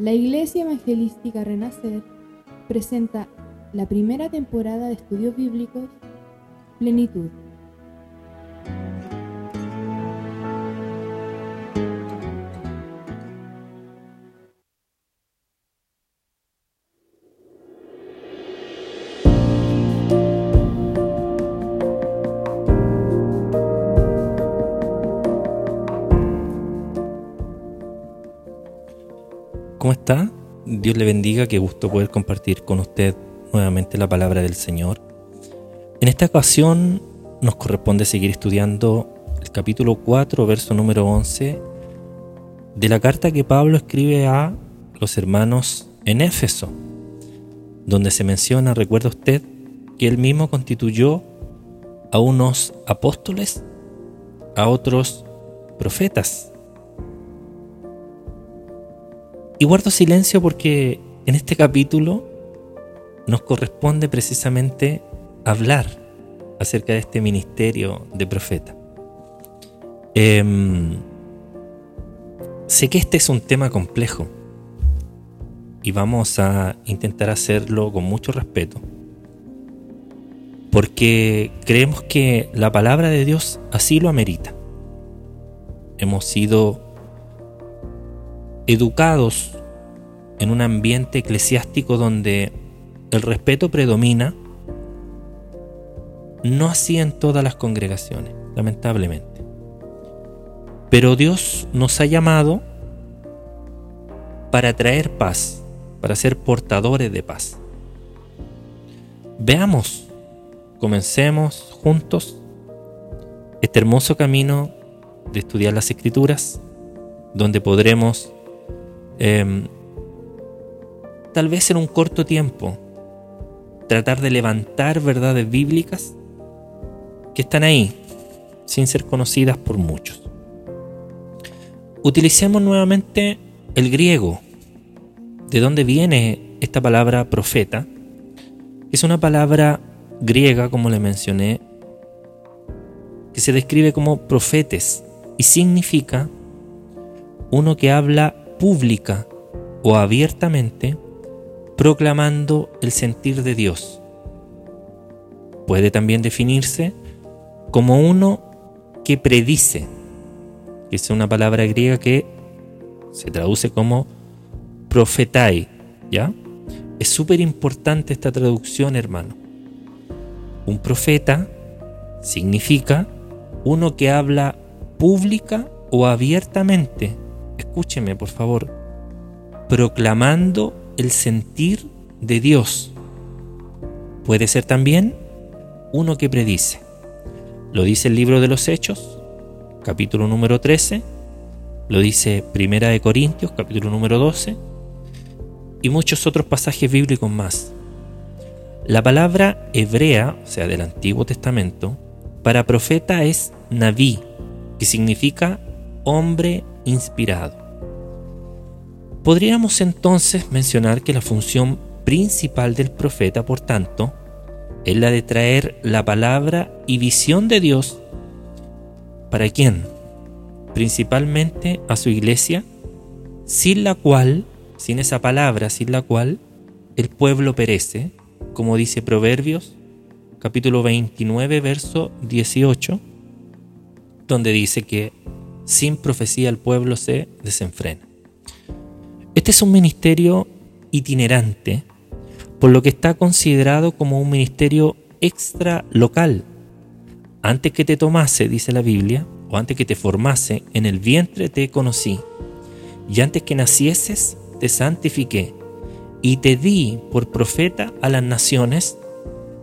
La Iglesia Evangelística Renacer presenta la primera temporada de estudios bíblicos Plenitud. Dios le bendiga, qué gusto poder compartir con usted nuevamente la palabra del Señor. En esta ocasión nos corresponde seguir estudiando el capítulo 4, verso número 11 de la carta que Pablo escribe a los hermanos en Éfeso, donde se menciona, recuerda usted, que él mismo constituyó a unos apóstoles, a otros profetas. Y guardo silencio porque en este capítulo nos corresponde precisamente hablar acerca de este ministerio de profeta. Em, sé que este es un tema complejo y vamos a intentar hacerlo con mucho respeto, porque creemos que la palabra de Dios así lo amerita. Hemos sido educados en un ambiente eclesiástico donde el respeto predomina, no así en todas las congregaciones, lamentablemente. Pero Dios nos ha llamado para traer paz, para ser portadores de paz. Veamos, comencemos juntos este hermoso camino de estudiar las escrituras, donde podremos, em, tal vez en un corto tiempo, tratar de levantar verdades bíblicas que están ahí, sin ser conocidas por muchos. Utilicemos nuevamente el griego. ¿De dónde viene esta palabra profeta? Es una palabra griega, como le mencioné, que se describe como profetes y significa uno que habla pública o abiertamente proclamando el sentir de Dios. Puede también definirse como uno que predice, que es una palabra griega que se traduce como profetai, ¿ya? Es súper importante esta traducción, hermano. Un profeta significa uno que habla pública o abiertamente, escúcheme por favor, proclamando el sentir de Dios. Puede ser también uno que predice. Lo dice el libro de los Hechos, capítulo número 13, lo dice Primera de Corintios, capítulo número 12, y muchos otros pasajes bíblicos más. La palabra hebrea, o sea, del Antiguo Testamento, para profeta es Naví, que significa hombre inspirado. Podríamos entonces mencionar que la función principal del profeta, por tanto, es la de traer la palabra y visión de Dios. ¿Para quién? Principalmente a su iglesia, sin la cual, sin esa palabra, sin la cual el pueblo perece, como dice Proverbios, capítulo 29, verso 18, donde dice que sin profecía el pueblo se desenfrena. Este es un ministerio itinerante por lo que está considerado como un ministerio extra local. Antes que te tomase, dice la Biblia, o antes que te formase, en el vientre te conocí, y antes que nacieses, te santifiqué, y te di por profeta a las naciones,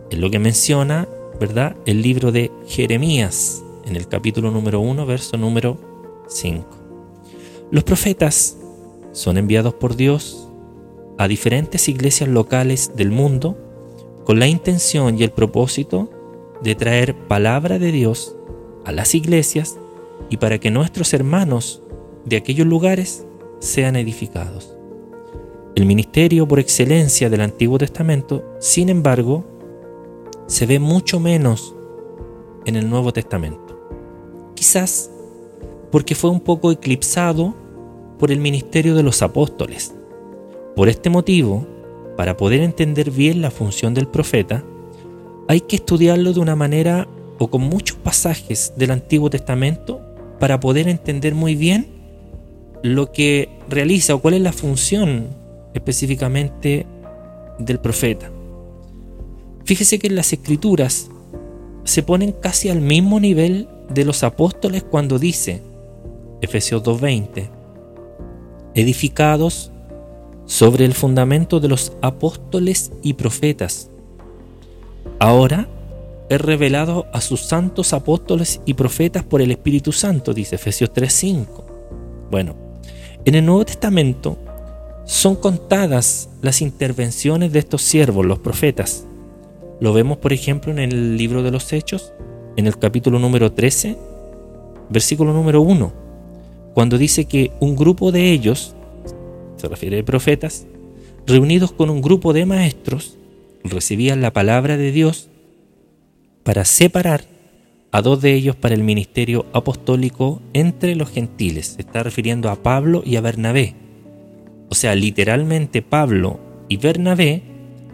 es lo que menciona, ¿verdad?, el libro de Jeremías, en el capítulo número 1, verso número 5. Los profetas son enviados por Dios a diferentes iglesias locales del mundo con la intención y el propósito de traer palabra de Dios a las iglesias y para que nuestros hermanos de aquellos lugares sean edificados. El ministerio por excelencia del Antiguo Testamento, sin embargo, se ve mucho menos en el Nuevo Testamento. Quizás porque fue un poco eclipsado por el ministerio de los apóstoles Por este motivo, para poder entender bien la función del profeta, hay que estudiarlo de una manera o con muchos pasajes del Antiguo Testamento para poder entender muy bien lo que realiza o cuál es la función específicamente del profeta. Fíjese que en las escrituras se ponen casi al mismo nivel de los apóstoles cuando dice, Efesios 2.20, edificados sobre el fundamento de los apóstoles y profetas. Ahora he revelado a sus santos apóstoles y profetas por el Espíritu Santo, dice Efesios 3.5. Bueno, en el Nuevo Testamento son contadas las intervenciones de estos siervos, los profetas. Lo vemos, por ejemplo, en el libro de los Hechos, en el capítulo número 13, versículo número 1, cuando dice que un grupo de ellos, se refiere a profetas, reunidos con un grupo de maestros, recibían la palabra de Dios para separar a dos de ellos para el ministerio apostólico entre los gentiles. Se está refiriendo a Pablo y a Bernabé. O sea, literalmente Pablo y Bernabé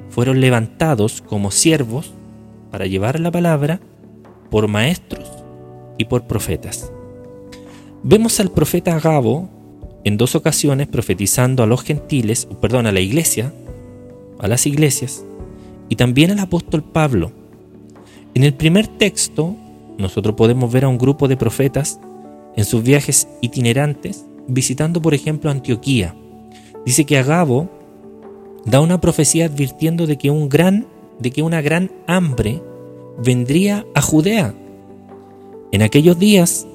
fueron levantados como siervos para llevar la palabra por maestros y por profetas. Vemos al profeta Agabo en dos ocasiones profetizando a los gentiles, perdón, a la iglesia, a las iglesias, y también al apóstol Pablo. En el primer texto, nosotros podemos ver a un grupo de profetas en sus viajes itinerantes, visitando por ejemplo Antioquía. Dice que Agabo da una profecía advirtiendo de que, un gran, de que una gran hambre vendría a Judea. En aquellos días,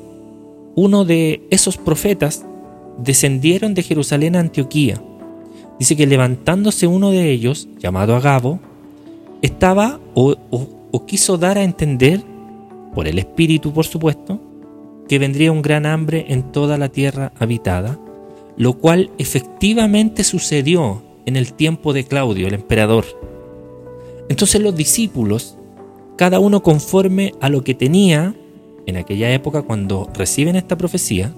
uno de esos profetas descendieron de Jerusalén a Antioquía. Dice que levantándose uno de ellos, llamado Agabo, estaba o, o quiso dar a entender, por el Espíritu por supuesto, que vendría un gran hambre en toda la tierra habitada, lo cual efectivamente sucedió en el tiempo de Claudio, el emperador. Entonces los discípulos, cada uno conforme a lo que tenía en aquella época cuando reciben esta profecía,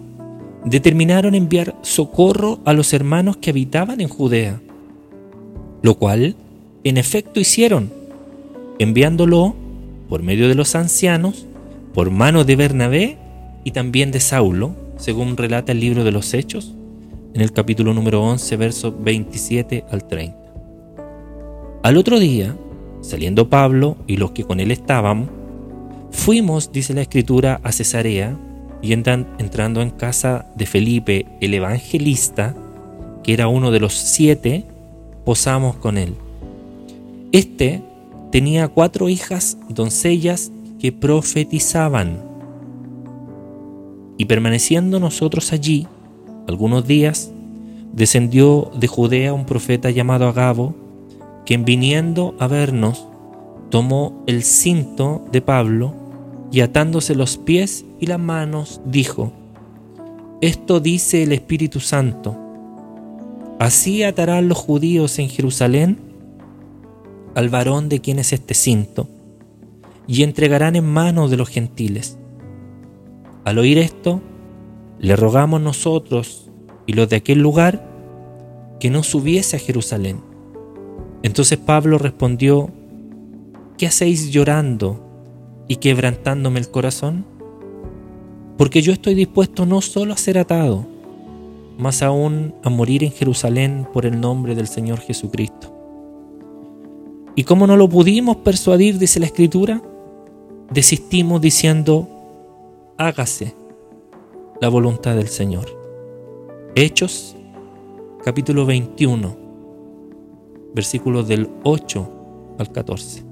determinaron enviar socorro a los hermanos que habitaban en Judea, lo cual en efecto hicieron, enviándolo por medio de los ancianos, por mano de Bernabé y también de Saulo, según relata el libro de los Hechos, en el capítulo número 11, versos 27 al 30. Al otro día, saliendo Pablo y los que con él estaban, fuimos, dice la escritura, a Cesarea y entrando en casa de Felipe el evangelista, que era uno de los siete, posamos con él. Este tenía cuatro hijas doncellas que profetizaban. Y permaneciendo nosotros allí, algunos días, descendió de Judea un profeta llamado Agabo, quien viniendo a vernos, tomó el cinto de Pablo y atándose los pies y las manos, dijo, Esto dice el Espíritu Santo, así atarán los judíos en Jerusalén al varón de quien es este cinto, y entregarán en manos de los gentiles. Al oír esto, le rogamos nosotros y los de aquel lugar que no subiese a Jerusalén. Entonces Pablo respondió, ¿qué hacéis llorando y quebrantándome el corazón? Porque yo estoy dispuesto no solo a ser atado, más aún a morir en Jerusalén por el nombre del Señor Jesucristo. ¿Y cómo no lo pudimos persuadir, dice la Escritura? Desistimos diciendo, hágase la voluntad del Señor. Hechos capítulo 21, versículos del 8 al 14.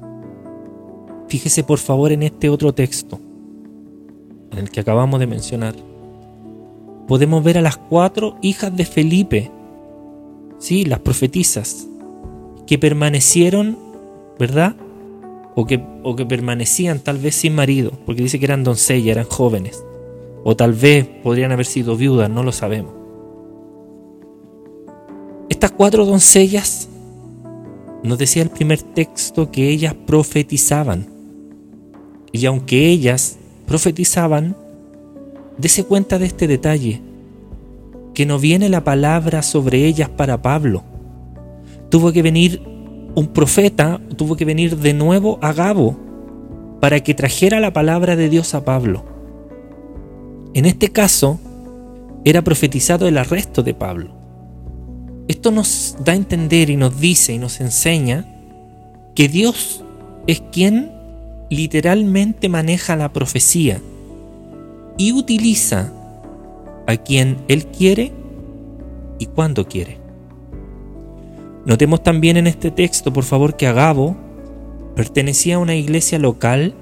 Fíjese por favor en este otro texto, en el que acabamos de mencionar. Podemos ver a las cuatro hijas de Felipe, sí, las profetisas, que permanecieron, ¿verdad? O que, o que permanecían tal vez sin marido, porque dice que eran doncellas, eran jóvenes. O tal vez podrían haber sido viudas, no lo sabemos. Estas cuatro doncellas, nos decía el primer texto que ellas profetizaban. Y aunque ellas profetizaban, dése cuenta de este detalle, que no viene la palabra sobre ellas para Pablo, tuvo que venir un profeta, tuvo que venir de nuevo a Gabo para que trajera la palabra de Dios a Pablo. En este caso, era profetizado el arresto de Pablo. Esto nos da a entender y nos dice y nos enseña que Dios es quien literalmente maneja la profecía y utiliza a quien Él quiere y cuando quiere. Notemos también en este texto, por favor, que Agabo pertenecía a una iglesia local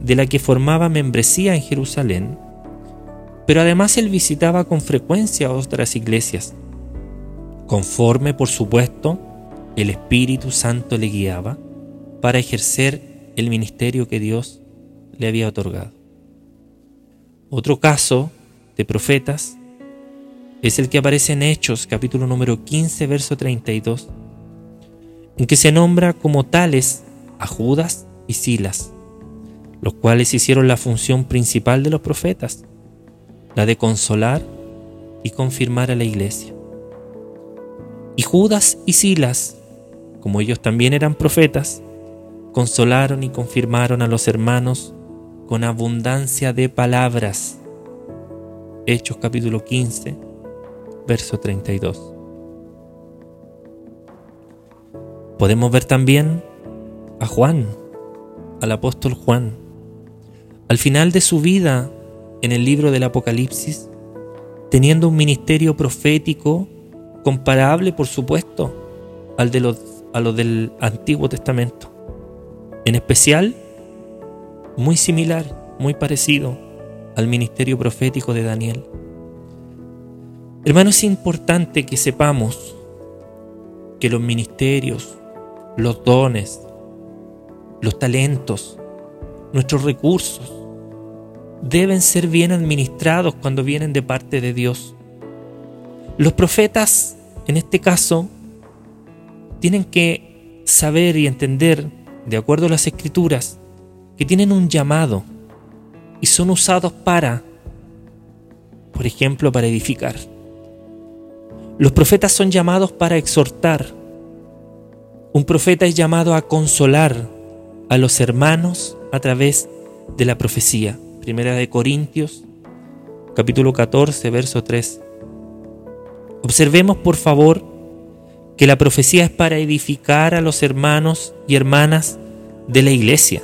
de la que formaba membresía en Jerusalén, pero además él visitaba con frecuencia otras iglesias, conforme, por supuesto, el Espíritu Santo le guiaba para ejercer el ministerio que Dios le había otorgado. Otro caso de profetas es el que aparece en Hechos capítulo número 15 verso 32, en que se nombra como tales a Judas y Silas, los cuales hicieron la función principal de los profetas, la de consolar y confirmar a la iglesia. Y Judas y Silas, como ellos también eran profetas, consolaron y confirmaron a los hermanos con abundancia de palabras. Hechos capítulo 15, verso 32. Podemos ver también a Juan, al apóstol Juan. Al final de su vida, en el libro del Apocalipsis, teniendo un ministerio profético comparable, por supuesto, al de los, a lo del Antiguo Testamento. En especial, muy similar, muy parecido al ministerio profético de Daniel. Hermano, es importante que sepamos que los ministerios, los dones, los talentos, nuestros recursos, deben ser bien administrados cuando vienen de parte de Dios. Los profetas, en este caso, tienen que saber y entender, de acuerdo a las escrituras, que tienen un llamado y son usados para, por ejemplo, para edificar. Los profetas son llamados para exhortar. Un profeta es llamado a consolar a los hermanos a través de la profecía. Primera de Corintios, capítulo 14, verso 3. Observemos, por favor, que la profecía es para edificar a los hermanos y hermanas de la iglesia,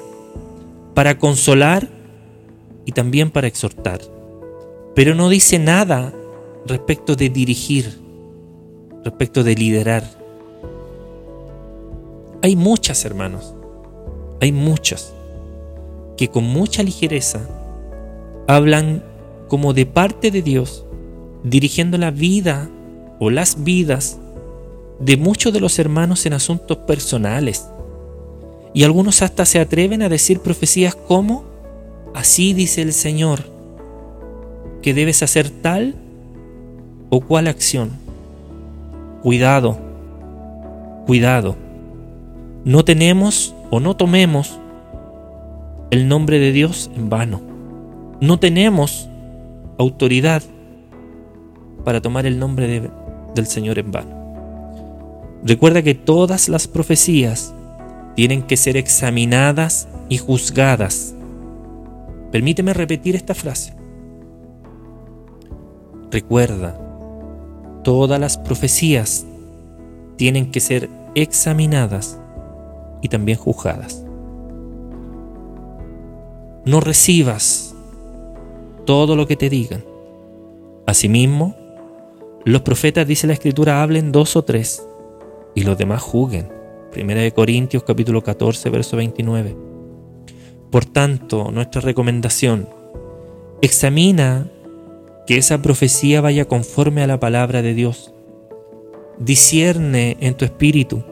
para consolar y también para exhortar. Pero no dice nada respecto de dirigir respecto de liderar. Hay muchas, hermanos, hay muchas, que con mucha ligereza hablan como de parte de Dios, dirigiendo la vida las vidas de muchos de los hermanos en asuntos personales. Y algunos hasta se atreven a decir profecías como, así dice el Señor, que debes hacer tal o cual acción. Cuidado, cuidado. No tenemos o no tomemos el nombre de Dios en vano. No tenemos autoridad para tomar el nombre del Señor en vano. Recuerda que todas las profecías tienen que ser examinadas y juzgadas. Permíteme repetir esta frase. Recuerda todas las profecías tienen que ser examinadas y también juzgadas. No recibas todo lo que te digan. Asimismo, los profetas, dice la escritura, hablen dos o tres y los demás juzguen. Primera de Corintios capítulo 14, verso 29. Por tanto, nuestra recomendación, examina que esa profecía vaya conforme a la palabra de Dios. Discierne en tu espíritu.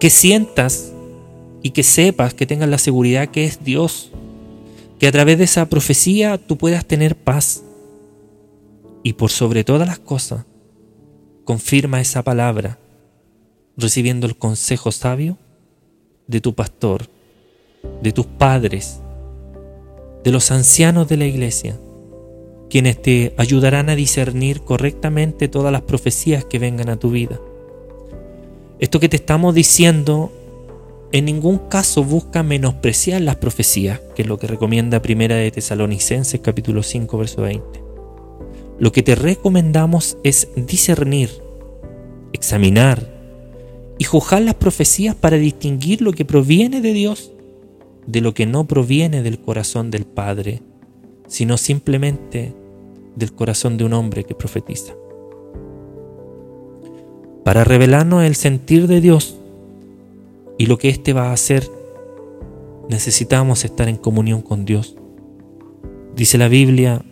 Que sientas y que sepas, que tengas la seguridad que es Dios. Que a través de esa profecía tú puedas tener paz. Y por sobre todas las cosas, confirma esa palabra, recibiendo el consejo sabio de tu pastor, de tus padres, de los ancianos de la iglesia quienes te ayudarán a discernir correctamente todas las profecías que vengan a tu vida. Esto que te estamos diciendo en ningún caso busca menospreciar las profecías, que es lo que recomienda Primera de Tesalonicenses capítulo 5 verso 20. Lo que te recomendamos es discernir, examinar y juzgar las profecías para distinguir lo que proviene de Dios de lo que no proviene del corazón del Padre, sino simplemente del corazón de un hombre que profetiza. Para revelarnos el sentir de Dios, y lo que éste va a hacer, necesitamos estar en comunión con Dios. Dice la Biblia,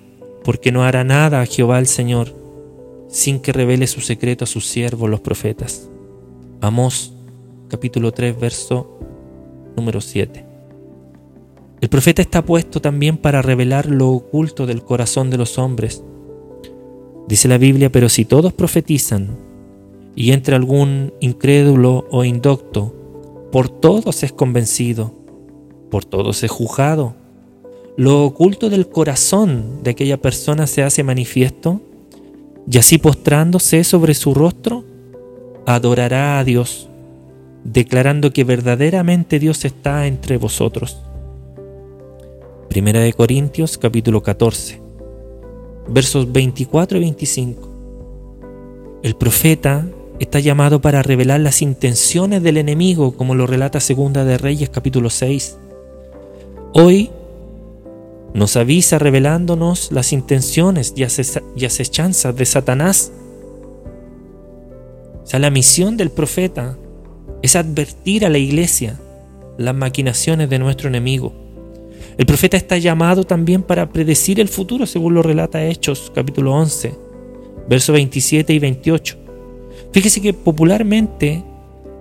porque no hará nada a Jehová el Señor sin que revele su secreto a sus siervos los profetas. Amós capítulo 3 verso número 7. El profeta está puesto también para revelar lo oculto del corazón de los hombres. Dice la Biblia, pero si todos profetizan y entra algún incrédulo o indocto, por todos es convencido, por todos es juzgado. Lo oculto del corazón de aquella persona se hace manifiesto, y así postrándose sobre su rostro, adorará a Dios, declarando que verdaderamente Dios está entre vosotros. Primera de Corintios capítulo 14, versos 24 y 25. El profeta está llamado para revelar las intenciones del enemigo, como lo relata Segunda de Reyes capítulo 6. Hoy nos avisa revelándonos las intenciones y acechanzas de Satanás. O sea, la misión del profeta es advertir a la iglesia las maquinaciones de nuestro enemigo. El profeta está llamado también para predecir el futuro, según lo relata Hechos capítulo 11, versos 27 y 28. Fíjese que popularmente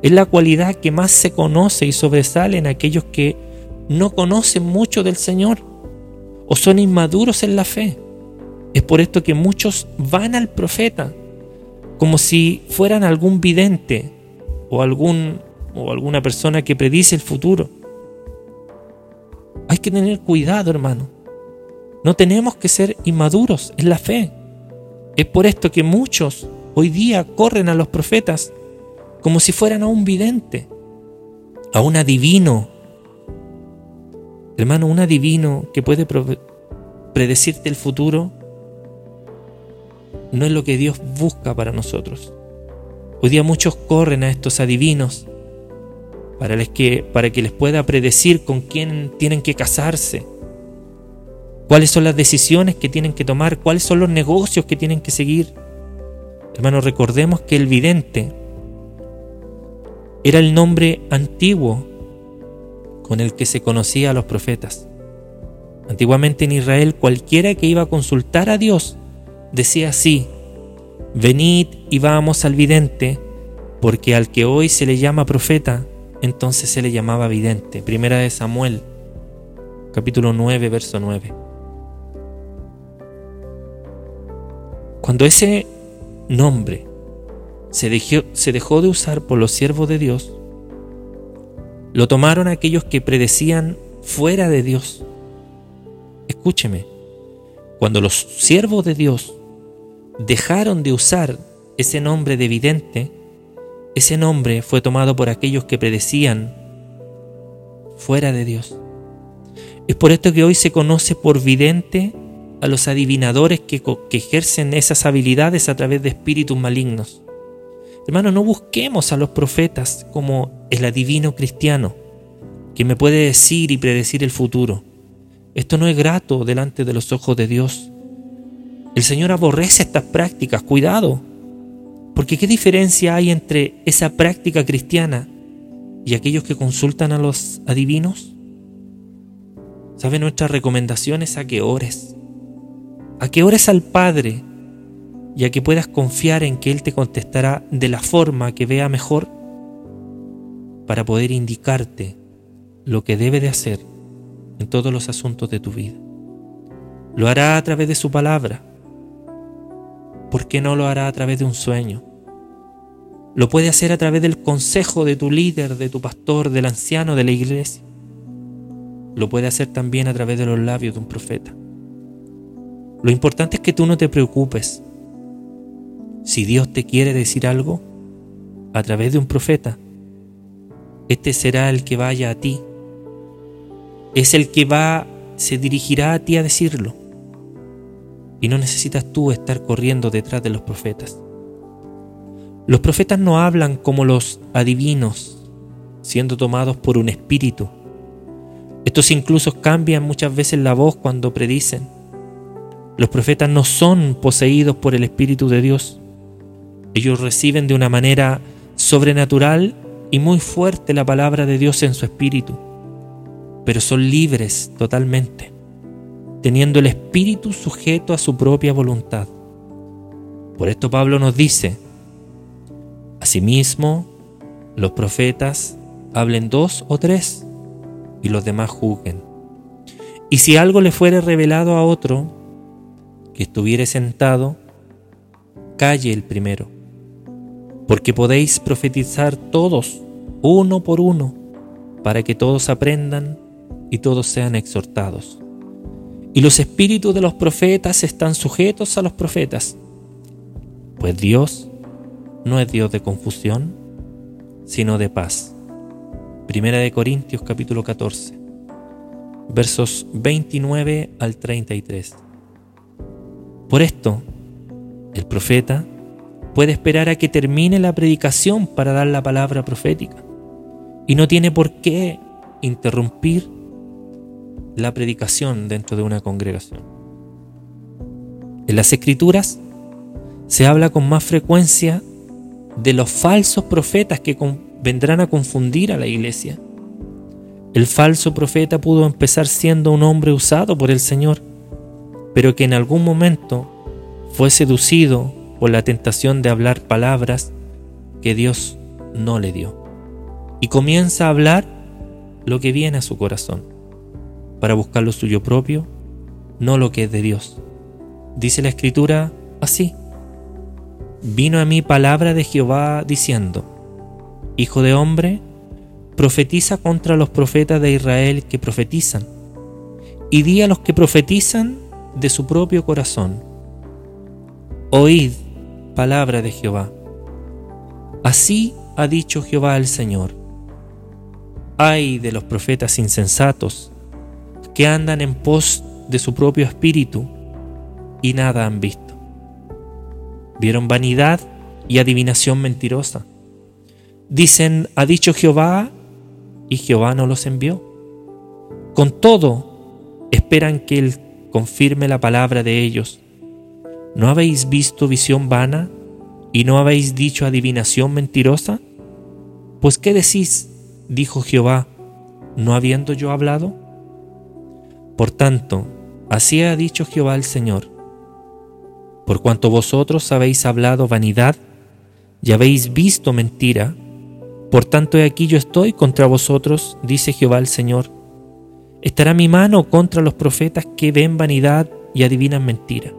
es la cualidad que más se conoce y sobresale en aquellos que no conocen mucho del Señor o son inmaduros en la fe. Es por esto que muchos van al profeta como si fueran algún vidente o, algún, o alguna persona que predice el futuro. Hay que tener cuidado, hermano. No tenemos que ser inmaduros en la fe. Es por esto que muchos hoy día corren a los profetas como si fueran a un vidente, a un adivino. Hermano, un adivino que puede predecirte el futuro no es lo que Dios busca para nosotros. Hoy día muchos corren a estos adivinos para, que, que les pueda predecir con quién tienen que casarse, cuáles son las decisiones que tienen que tomar, cuáles son los negocios que tienen que seguir. Hermanos, recordemos que el vidente era el nombre antiguo con el que se conocía a los profetas. Antiguamente en Israel cualquiera que iba a consultar a Dios decía así, venid y vamos al vidente, porque al que hoy se le llama profeta, entonces se le llamaba vidente. Primera de Samuel, capítulo 9, verso 9. Cuando ese nombre se dejó, se dejó de usar por los siervos de Dios, lo tomaron aquellos que predecían fuera de Dios. Escúcheme, cuando los siervos de Dios dejaron de usar ese nombre de vidente, ese nombre fue tomado por aquellos que predecían fuera de Dios. Es por esto que hoy se conoce por vidente a los adivinadores que, ejercen esas habilidades a través de espíritus malignos. Hermano, no busquemos a los profetas como el adivino cristiano, que me puede decir y predecir el futuro. Esto no es grato delante de los ojos de Dios. El Señor aborrece estas prácticas, cuidado, porque ¿qué diferencia hay entre esa práctica cristiana y aquellos que consultan a los adivinos? ¿Sabe nuestra recomendación es a que ores? a que ores al Padre y a que puedas confiar en que Él te contestará de la forma que vea mejor para poder indicarte lo que debe de hacer en todos los asuntos de tu vida. Lo hará a través de su palabra. ¿Por qué no lo hará a través de un sueño? Lo puede hacer a través del consejo de tu líder, de tu pastor, del anciano de la iglesia. Lo puede hacer también a través de los labios de un profeta. Lo importante es que tú no te preocupes. Si Dios te quiere decir algo, a través de un profeta, este será el que vaya a ti. Es el que va, se dirigirá a ti a decirlo. Y no necesitas tú estar corriendo detrás de los profetas. Los profetas no hablan como los adivinos, siendo tomados por un espíritu. Estos incluso cambian muchas veces la voz cuando predicen. Los profetas no son poseídos por el Espíritu de Dios. Ellos reciben de una manera sobrenatural y muy fuerte la palabra de Dios en su espíritu, pero son libres totalmente teniendo el espíritu sujeto a su propia voluntad. Por esto Pablo nos dice, Asimismo, los profetas hablen dos o tres y los demás juzguen. Y si algo le fuere revelado a otro, que estuviere sentado, calle el primero, porque podéis profetizar todos, uno por uno, para que todos aprendan y todos sean exhortados. Y los espíritus de los profetas están sujetos a los profetas, pues Dios no es Dios de confusión, sino de paz. Primera de Corintios capítulo 14, versos 29 al 33. Por esto, el profeta puede esperar a que termine la predicación para dar la palabra profética y no tiene por qué interrumpir la predicación dentro de una congregación. En las escrituras se habla con más frecuencia de los falsos profetas que vendrán a confundir a la iglesia. El falso profeta pudo empezar siendo un hombre usado por el Señor, pero que en algún momento fue seducido por la tentación de hablar palabras que Dios no le dio. Y comienza a hablar lo que viene a su corazón para buscar lo suyo propio, no lo que es de Dios. Dice la escritura así. Vino a mí palabra de Jehová diciendo, Hijo de hombre, profetiza contra los profetas de Israel que profetizan, y di a los que profetizan de su propio corazón. Oíd palabra de Jehová. Así ha dicho Jehová el Señor. Ay de los profetas insensatos que andan en pos de su propio espíritu y nada han visto. Vieron vanidad y adivinación mentirosa. Dicen, ha dicho Jehová, y Jehová no los envió. Con todo, esperan que Él confirme la palabra de ellos. ¿No habéis visto visión vana y no habéis dicho adivinación mentirosa? Pues ¿qué decís? dijo Jehová, no habiendo yo hablado. Por tanto, así ha dicho Jehová el Señor, por cuanto vosotros habéis hablado vanidad y habéis visto mentira, por tanto he aquí yo estoy contra vosotros, dice Jehová el Señor. Estará mi mano contra los profetas que ven vanidad y adivinan mentira.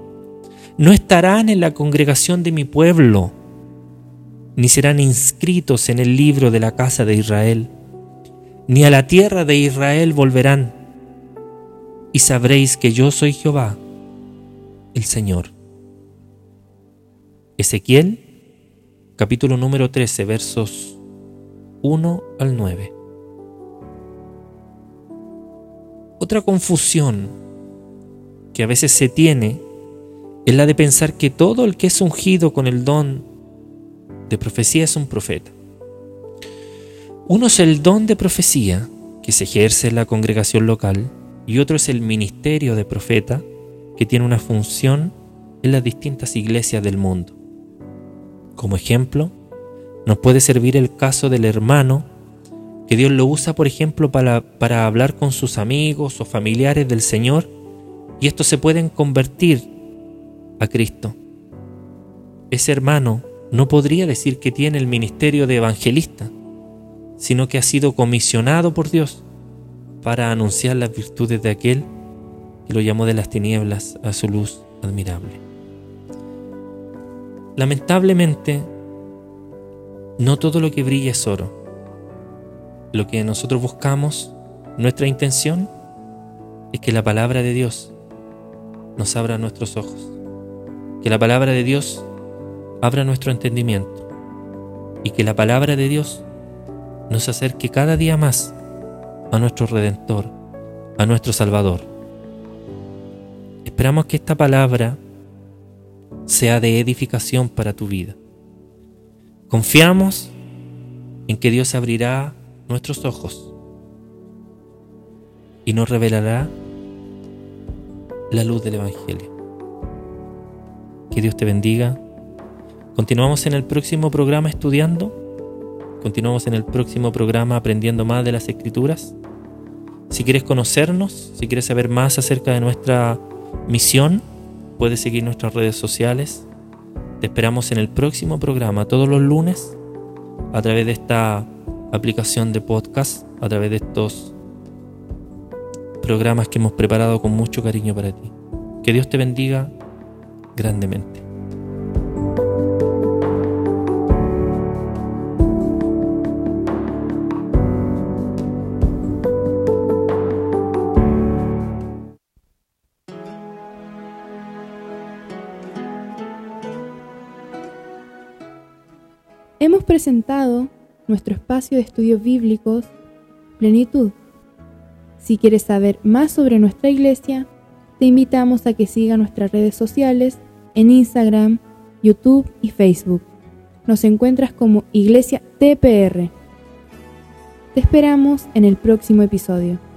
No estarán en la congregación de mi pueblo, ni serán inscritos en el libro de la casa de Israel, ni a la tierra de Israel volverán y sabréis que yo soy Jehová, el Señor. Ezequiel, capítulo número 13, versos 1 al 9. Otra confusión que a veces se tiene es la de pensar que todo el que es ungido con el don de profecía es un profeta. Uno es el don de profecía que se ejerce en la congregación local y otro es el ministerio de profeta, que tiene una función en las distintas iglesias del mundo. Como ejemplo, nos puede servir el caso del hermano, que Dios lo usa, por ejemplo, para, para hablar con sus amigos o familiares del Señor, y estos se pueden convertir a Cristo. Ese hermano no podría decir que tiene el ministerio de evangelista, sino que ha sido comisionado por Dios para anunciar las virtudes de aquel que lo llamó de las tinieblas a su luz admirable. Lamentablemente, no todo lo que brilla es oro. Lo que nosotros buscamos, nuestra intención, es que la palabra de Dios nos abra nuestros ojos, que la palabra de Dios abra nuestro entendimiento, y que la palabra de Dios nos acerque cada día más a nuestro Redentor, a nuestro Salvador. Esperamos que esta palabra sea de edificación para tu vida. Confiamos en que Dios abrirá nuestros ojos y nos revelará la luz del Evangelio. Que Dios te bendiga. Continuamos en el próximo programa estudiando. Continuamos en el próximo programa aprendiendo más de las escrituras. Si quieres conocernos, si quieres saber más acerca de nuestra misión, puedes seguir nuestras redes sociales. Te esperamos en el próximo programa todos los lunes a través de esta aplicación de podcast, a través de estos programas que hemos preparado con mucho cariño para ti. Que Dios te bendiga grandemente. Hemos presentado nuestro espacio de estudios bíblicos Plenitud. Si quieres saber más sobre nuestra iglesia, te invitamos a que siga nuestras redes sociales en Instagram, YouTube y Facebook. Nos encuentras como Iglesia TPR. Te esperamos en el próximo episodio.